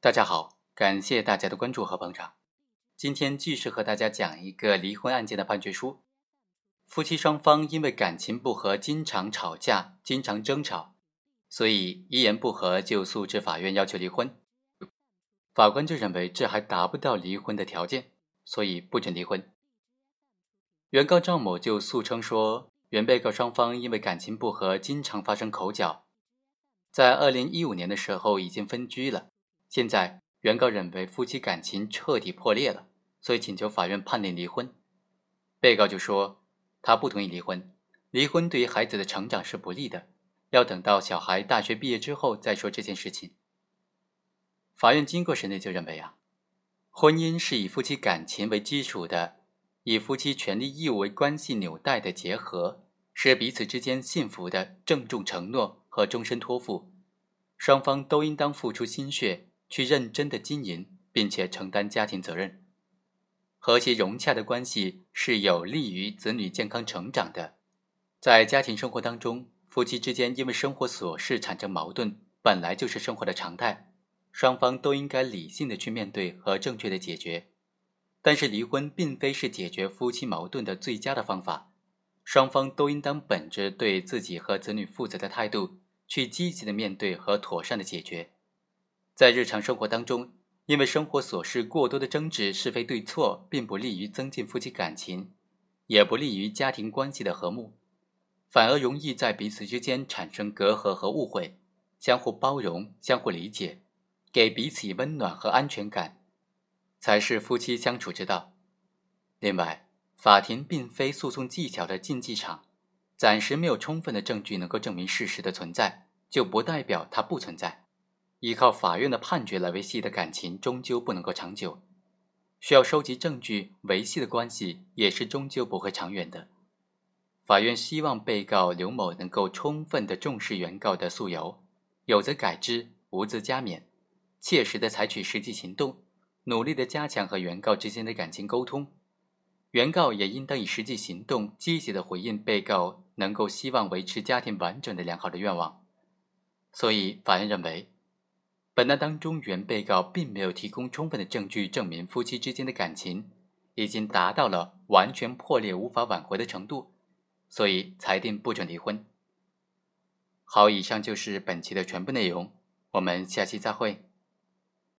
大家好，感谢大家的关注和捧场。今天继续和大家讲一个离婚案件的判决书。夫妻双方因为感情不和，经常吵架，经常争吵，所以一言不合就诉至法院要求离婚。法官就认为这还达不到离婚的条件，所以不准离婚。原告赵某就诉称说，原被告双方因为感情不和，经常发生口角，在二零一五年的时候已经分居了。现在，原告认为夫妻感情彻底破裂了，所以请求法院判令离婚。被告就说他不同意离婚，离婚对于孩子的成长是不利的，要等到小孩大学毕业之后再说这件事情。法院经过审理就认为啊，婚姻是以夫妻感情为基础的，以夫妻权利义务为关系纽带的结合，是彼此之间幸福的郑重承诺和终身托付，双方都应当付出心血。去认真的经营，并且承担家庭责任，和谐融洽的关系是有利于子女健康成长的。在家庭生活当中，夫妻之间因为生活琐事产生矛盾，本来就是生活的常态，双方都应该理性的去面对和正确的解决。但是离婚并非是解决夫妻矛盾的最佳的方法，双方都应当本着对自己和子女负责的态度，去积极的面对和妥善的解决。在日常生活当中，因为生活琐事过多的争执是非对错，并不利于增进夫妻感情，也不利于家庭关系的和睦，反而容易在彼此之间产生隔阂和误会。相互包容、相互理解，给彼此温暖和安全感，才是夫妻相处之道。另外，法庭并非诉讼技巧的竞技场，暂时没有充分的证据能够证明事实的存在，就不代表它不存在。依靠法院的判决来维系的感情，终究不能够长久；需要收集证据维系的关系，也是终究不会长远的。法院希望被告刘某能够充分的重视原告的诉由，有则改之，无则加勉，切实的采取实际行动，努力的加强和原告之间的感情沟通。原告也应当以实际行动积极的回应被告能够希望维持家庭完整的良好的愿望。所以，法院认为。本案当中，原被告并没有提供充分的证据证明夫妻之间的感情已经达到了完全破裂、无法挽回的程度，所以裁定不准离婚。好，以上就是本期的全部内容，我们下期再会。